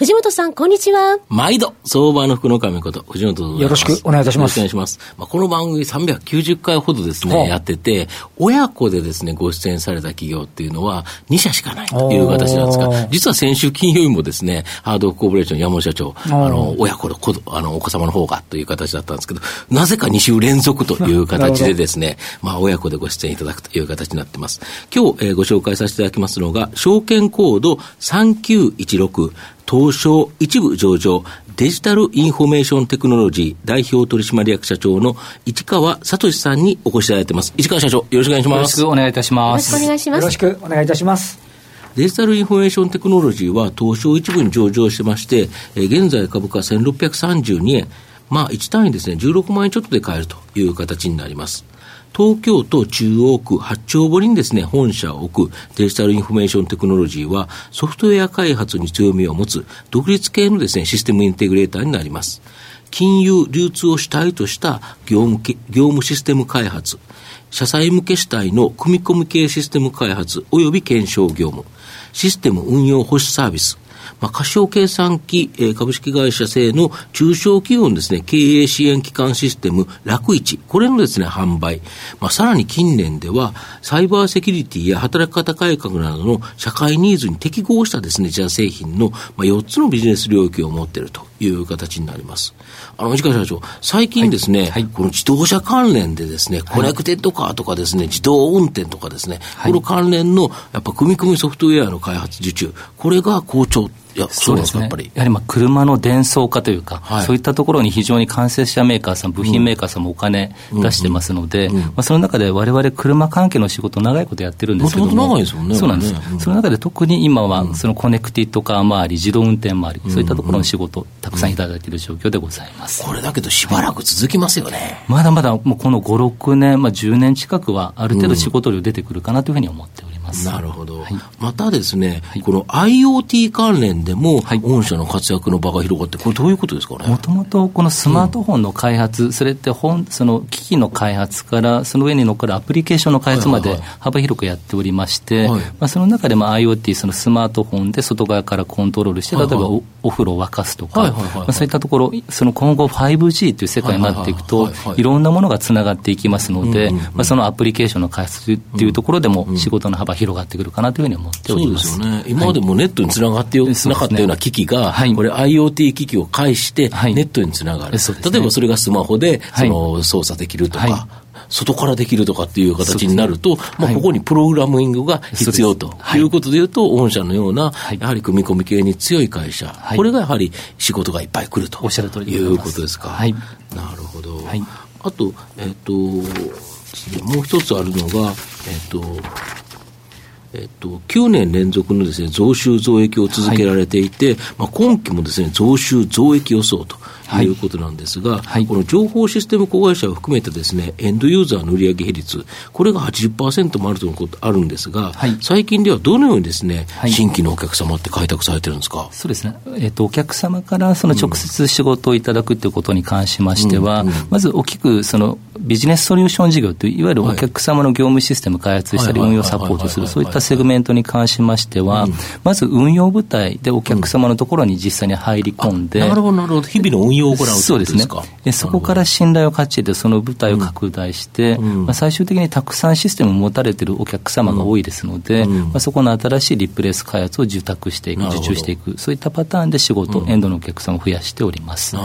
藤本さん、こんにちは。毎度、相場の福の神こと、藤本よろしくお願いいたします。よろしくお願いします。まあ、この番組390回ほどですね、やってて、親子でですね、ご出演された企業っていうのは2社しかないという形なんですが、実は先週金曜日もですね、ハードオフコーポレーション山本社長、あの、親子の子あのお子様の方がという形だったんですけど、なぜか2週連続という形でですね、まあ、親子でご出演いただくという形になってます。今日、えー、ご紹介させていただきますのが、証券コード3916、東証一部上場デジタルインフォメーションテクノロジー代表取締役社長の市川聡さんにお越しいただいてます。市川社長、よろしくお願いします。よろしくお願いいたします。よろしくお願いします。よろしくお願いいたします。デジタルインフォメーションテクノロジーは東証一部に上場してまして、えー、現在株価1632円、まあ1単位ですね、16万円ちょっとで買えるという形になります。東京都中央区八丁堀にですね、本社を置くデジタルインフォメーションテクノロジーは、ソフトウェア開発に強みを持つ独立系のですね、システムインテグレーターになります。金融、流通を主体とした業務業務システム開発、社債向け主体の組み込み系システム開発及び検証業務、システム運用保守サービス、まあ、過小計算機、えー、株式会社製の中小企業のですね、経営支援機関システム、楽市、これのですね、販売。まあ、さらに近年では、サイバーセキュリティや働き方改革などの社会ニーズに適合したですね、自社製品の、まあ、4つのビジネス領域を持っているという形になります。あの、市川社長、最近ですね、はいはい、この自動車関連でですね、コネクテッドカーとかですね、自動運転とかですね、この関連の、やっぱ組み込みソフトウェアの開発受注、これが好調いや、そうですね。やっぱり。やはりまあ車の電装化というか、はい、そういったところに非常に完成車メーカーさん、部品メーカーさんもお金出してますので、まあ、その中でわれわれ車関係の仕事、長いことやってるんですけども、長いですよね。そうなんです、うん、その中で特に今は、そのコネクティッドカー周り、自動運転周り、そういったところの仕事、たくさんいただいている状況でございます。これだけど、しばらく続きますよね。まだまだ、もうこの5、6年、まあ、10年近くは、ある程度仕事量出てくるかなというふうに思っております。ます。なるほど。はい、またですね、はい、この IoT 関連でも、御社の活躍の場が広がって、これどういうことですかね？もともとこのスマートフォンの開発、うん、それって本、その機器の開発から、その上に乗っかるアプリケーションの開発まで幅広くやっておりまして、まあ、その中でも IoT、そのスマートフォンで外側からコントロールして、例えばおお風呂を沸かすとか、そういったところ、その今後 5G という世界になっていくと、いろんなものがつながっていきますので、まあ、そのアプリケーションの開発っていうところでも仕事の幅広がってくるかなというふうに思っております。そうですよね、今までもネットにつながってなかったような機器が、はい、これ、IoT 機器を介して、ネットにつながる、はいね、例えばそれがスマホでその操作できるとか。はい。外からできるとかっていう形になると、ね、まあ、ここにプログラミングが必要とい。うことでいうと、御社のような、やはり組み込み系に強い会社、これがやはり仕事がいっぱい来ると。いうことですか。はい、なるほど。あと、えっ、ー、と、もう一つあるのが、えっ、ー、と、えっと、9年連続のです、ね、増収増益を続けられていて、はい、まあ、今期もです、ね、増収増益予想とい。うことなんですが、はい、この情報システム子会社を含めてですね、エンドユーザーの売上比率、これが80%もあるとのことあるんですが、はい、最近ではどのようにですね、新規のお客様って開拓されてるんですか？そうですね、えっと、お客様からその直接仕事をいただくということに関しましては、うんうんうん、まず大きくそのビジネスソリューション事業という、いわゆるお客様の業務システム開発したり、運用サポートする、そういったセグメントに関しましては、うん、まず運用部隊でお客様のところに実際に入り込んで、なるほど、なるほど、日々の運用を行うそうですね。で、そこから信頼を勝ち得て、その部隊を拡大して、うん、まあ、最終的にたくさんシステムを持たれているお客様が多いですので、まあ、そこの新しいリプレイス開発を受託していく、受注していく、そういったパターンで仕事、エンドのお客様を増やしております。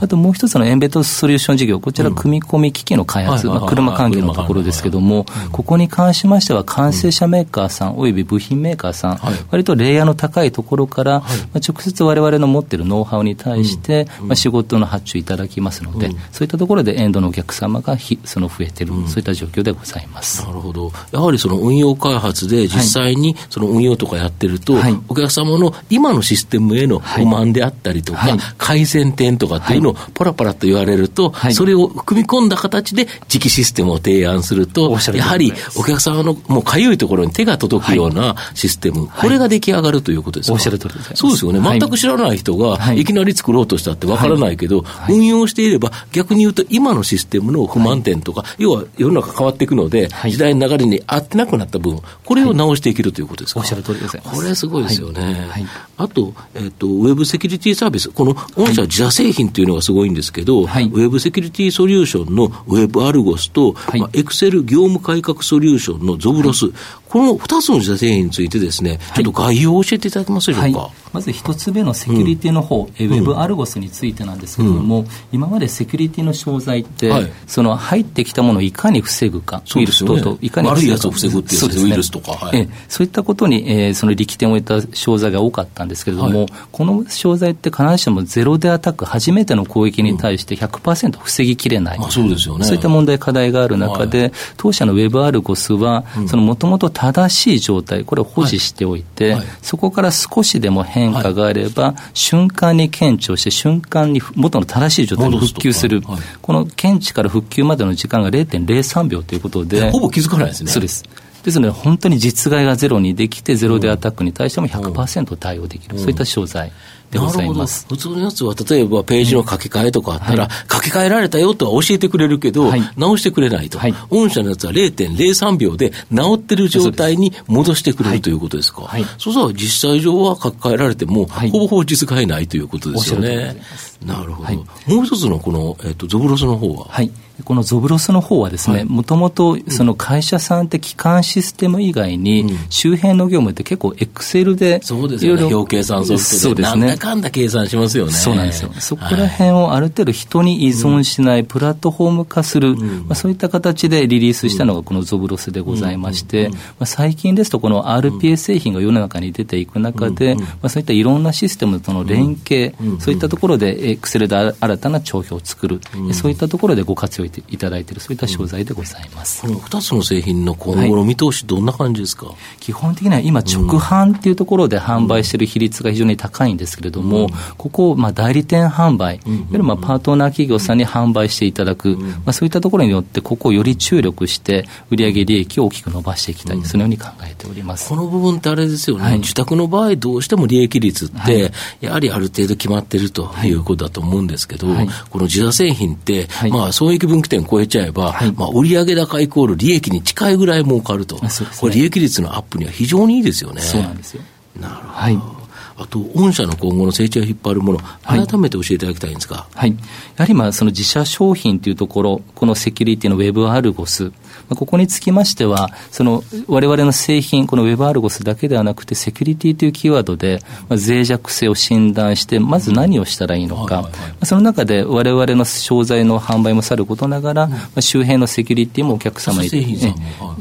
あともう一つのエンベッドソリューション事業、こちら、組み込み機器の開発、まあ、車関係のところですけども、ここに関しましては、完成車メーカーさんおよび部品メーカーさん、割とレイヤーの高いところから、まあ、直接われわれの持っているノウハウに対して、まあ、仕事の発注いただきますので、そういったところでエンドのお客様がひその増えてる、そういった状況でございます。なるほど、やはりその運用開発で、実際にその運用とかやってると、お客様の今のシステムへの不満であったりとか、改善点とかっていうのをパラパラと言われると、それを組み込んだ形で、次期システムを提案すると、やはりお客様のもうかゆいところに手が届くようなシステム、これが出来上がるということですか？おっしゃる通りです。そうですよね。全く知らない人が、い。きなり作ろうとしたってわからないけど、運用していれば、逆に言うと今のシステムの不満点とか、要は世の中変わっていくので、時代の流れに合ってなくなった分、これを直していけるということですか？おっしゃる通りです。これすごいですよね。あと、えっ、と、ウェブセキュリティサービス、この御社自社製品というのがすごいんですけど、ウェブセキュリティソリューションのウェブアルゴスと、エクセル業務改革ソリューションのゾブロス、この2つの自社製品についてですね、ちょっと概要を教えていただけますでしょうか？はい、まず1つ目のセキュリティの方、うん、ウェブアルゴスについてなんですけれども、うん、今までセキュリティの商材って、はい、その入ってきたものをいかに防ぐか、ウイルス等々、いかに悪いやつを防ぐっていう、ね、ウイルスとか、はい、えそういったことに、えー、その力点を得た商材が多かったんですけれども、この商材って必ずしもゼロでアタック、初めての攻撃に対して100%防ぎきれない、うん、そうですよね、そういった問題、課題がある中で、当社のウェブアルゴスは、もともと正しい状態、これを保持しておいて、はい。はい、そこから少しでも変化があれば、瞬間に検知をして、瞬間に元の正しい状態に復旧する、この検知から復旧までの時間が0.03秒ということで、ほぼ気づかないですね。そうです。ですので、本当に実害がゼロにできて、ゼロでアタックに対しても100%対応できる、そういった商材。でございます。普通のやつは、例えばページの書き換えとかあったら、書き換えられたよとは教えてくれるけど、直してくれないと、御社のやつは0.03秒で直ってる状態に戻してくれるということですか、そうしたら実際上は書き換えられても、ほぼほぼ実害ないということですよね。なるほど、もう一つのこの、えっと、ゾブロスの方は？はい。このゾブロスの方はですね、もともとその会社さんって基幹システム以外に、周辺の業務って結構エクセルで、そうですよね、表計算ソフトで、なんだかんだ計算しますよね。そうなんですよ。そこら辺をある程度人に依存しない、プラットフォーム化する、まあ、そういった形でリリースしたのがこのゾブロスでございまして、まあ、最近ですとこの RPA 製品が世の中に出ていく中で、まあ、そういったいろんなシステムとの連携、そういったところでエクセルで新たな帳票を作る、そういったところでご活用いただいている。そういった商材でございます、この2つの製品の今後の見通し、どんな感じですか、基本的には今、直販っていうところで販売している比率が非常に高いんですけれども、ここ、まあ、代理店販売、いわゆるまあパートナー企業さんに販売していただく、まあ、そういったところによって、ここをより注力して、売上利益を大きく伸ばしていきたい、そのように考えております。この部分ってあれですよね、はい、自宅の場合、どうしても利益率って、やはりある程度決まってるということだと思うんですけど、はい、この自社製品って、まあ、損益分岐点超えちゃえば、まあ、売上高イコール利益に近いぐらい儲かると、ね、これ、利益率のアップには非常にいいですよね。そうなんですよ。なるほど、はいあと、御社の今後の成長を引っ張るもの、改めて教えていただきたいんですか。はい。やはりまあ、その自社商品というところ、このセキュリティのウェブアルゴス、ここにつきましては、その我々の製品、このウェブアルゴスだけではなくて、セキュリティというキーワードで、まあ、脆弱性を診断して、まず何をしたらいいのか、その中で我々の商材の販売もさることながら、まあ、周辺のセキュリティもお客様に、ね、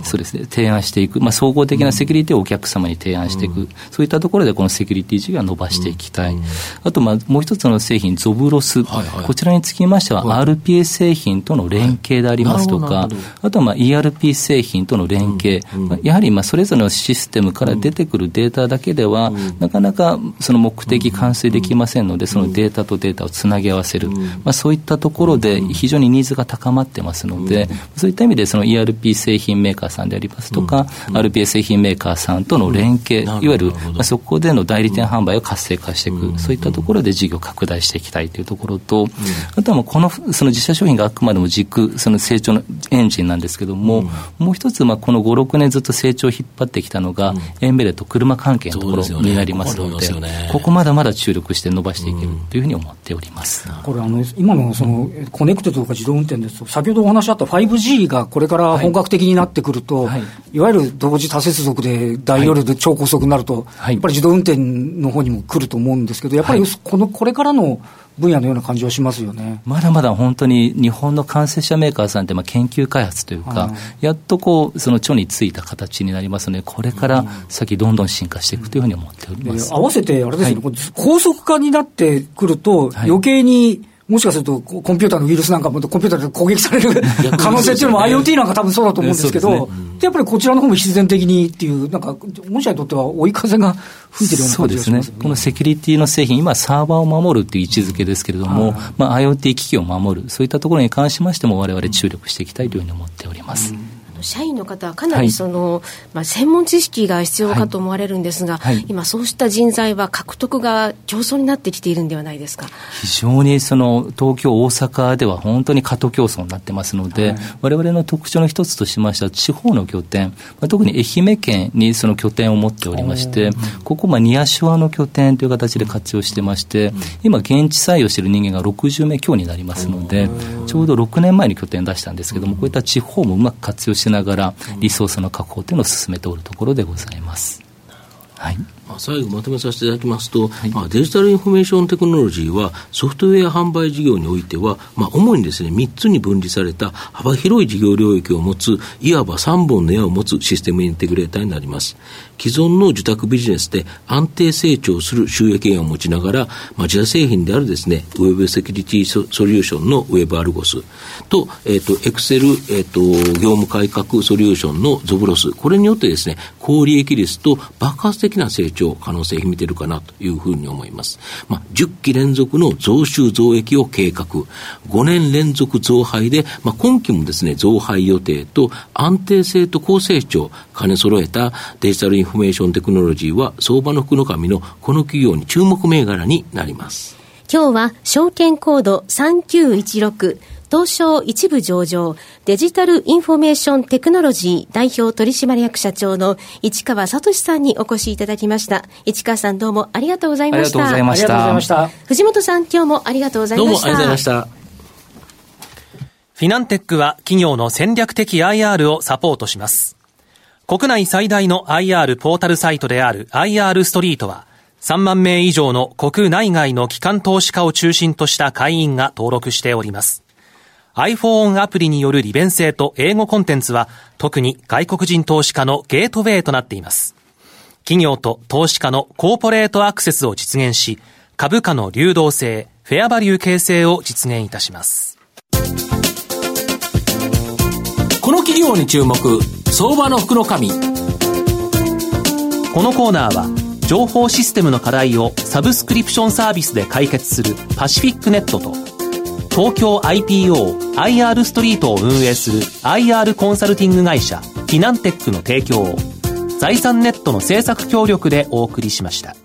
そうですね、提案していく、まあ、総合的なセキュリティをお客様に提案していく、そういったところでこのセキュリティ事業を伸ばしていきたい。あと、まあ、もう一つの製品、ゾブロス、こちらにつきましては、RPA 製品との連携でありますとか、あとはまあ ERP 製品との連携、やはりまあそれぞれのシステムから出てくるデータだけでは、なかなかその目的完遂できませんので、そのデータとデータをつなぎ合わせる、まあ、そういったところで非常にニーズが高まってますので、そういった意味でその ERP 製品メーカーさんでありますとか、RPA 製品メーカーさんとの連携、いわゆる、まあ、そこでの代理店販売を活性化していく、そういったところで事業拡大していきたいというところと、あとはもうこのその自社商品があくまでも軸、その成長のエンジンなんですけども、もう一つ、まあ、この5、6年ずっと成長を引っ張ってきたのが、うん、エンベデッド車関係のところになりますので、こ、ここまだまだ注力して伸ばしていけるというふうに思っております、これあの、今のそのコネクテッドとか自動運転ですと、先ほどお話あった 5G がこれから本格的になってくると、はい、いわゆる同時多接続で大容量で超高速になると、はい、やっぱり自動運転の方にも来ると思うんですけど、やっぱりこのこれからの分野のような感じはしますよね。まだまだ本当に日本の完成車メーカーさんってまあ研究開発というか、やっとこうその著についた形になりますので、これから先、どんどん進化していくというふうに思っております、合わせて、あれですね、はい、高速化になってくると、余計に、もしかすると、コンピューターのウイルスなんかもコンピューターで攻撃される可能性っていうのも IoT なんか多分そうだと思うんですけど、ね。やっぱりこちらの方も必然的にっていう、なんか、御社にとっては追い風が吹いてるような感じがします、ね、ね、このセキュリティの製品、今、サーバーを守るっていう位置づけですけれども、まあ、IoT 機器を守る、そういったところに関しましても、われわれ注力していきたいというふうに思っております。うん社員の方はかなりその、はい、まあ、専門知識が必要かと思われるんですが、はい。はい、今、そうした人材は獲得が競争になってきているんではないですか？非常にその東京、大阪では本当に過渡競争になってますので、われわれの特徴の一つとしましては、地方の拠点、まあ、特に愛媛県にその拠点を持っておりまして、ここ、ニアショアの拠点という形で活用してまして、今、現地採用している人間が60名強になりますので、ちょうど6年前に拠点出したんですけども、こういった地方もうまく活用してながら、リソースの確保というのを進めておるところでございます。はい、最後まとめさせていただきますと、はい、まあ、デジタルインフォメーションテクノロジーはソフトウェア販売事業においては、まあ、主にですね、3つに分類された幅広い事業領域を持つ、いわば3本の矢を持つシステムインテグレーターになります。既存の受託ビジネスで安定成長する収益源を持ちながら、まあ、自社製品であるですね、ウェブセキュリティソリューションのウェブアルゴスと、えと、エクセル、えと、業務改革ソリューションのゾブロス、これによってですね、高利益率と爆発的な成長可能性を秘めてるかなというふうに思います。まあ、10期連続の増収増益を計画、5年連続増配で、まあ、今期もですね、増配予定と安定性と高成長、兼ね揃えたデジタルインフォメーションテクノロジーは相場の福の神のこの企業に注目銘柄になります。今日は証券コード3916東証一部上場デジタルインフォメーションテクノロジー代表取締役社長の市川聡さんにお越しいただきました。市川さんどうもありがとうございました。ありがとうございました。藤本さん今日もありがとうございました。どうもありがとうございました。フィナンテックは企業の戦略的 IR をサポートします。国内最大の IR ポータルサイトである IR ストリートは、3万名以上の国内外の機関投資家を中心とした会員が登録しております。iPhone アプリによる利便性と英語コンテンツは、特に外国人投資家のゲートウェイとなっています。企業と投資家のコーポレートアクセスを実現し、株価の流動性、フェアバリュー形成を実現いたします。この企業に注目相場の福の神このコーナーは情報システムの課題をサブスクリプションサービスで解決するパシフィックネットと東京 IPOIR ストリートを運営する IR コンサルティング会社フィナンテックの提供を財産ネットの政策協力でお送りしました。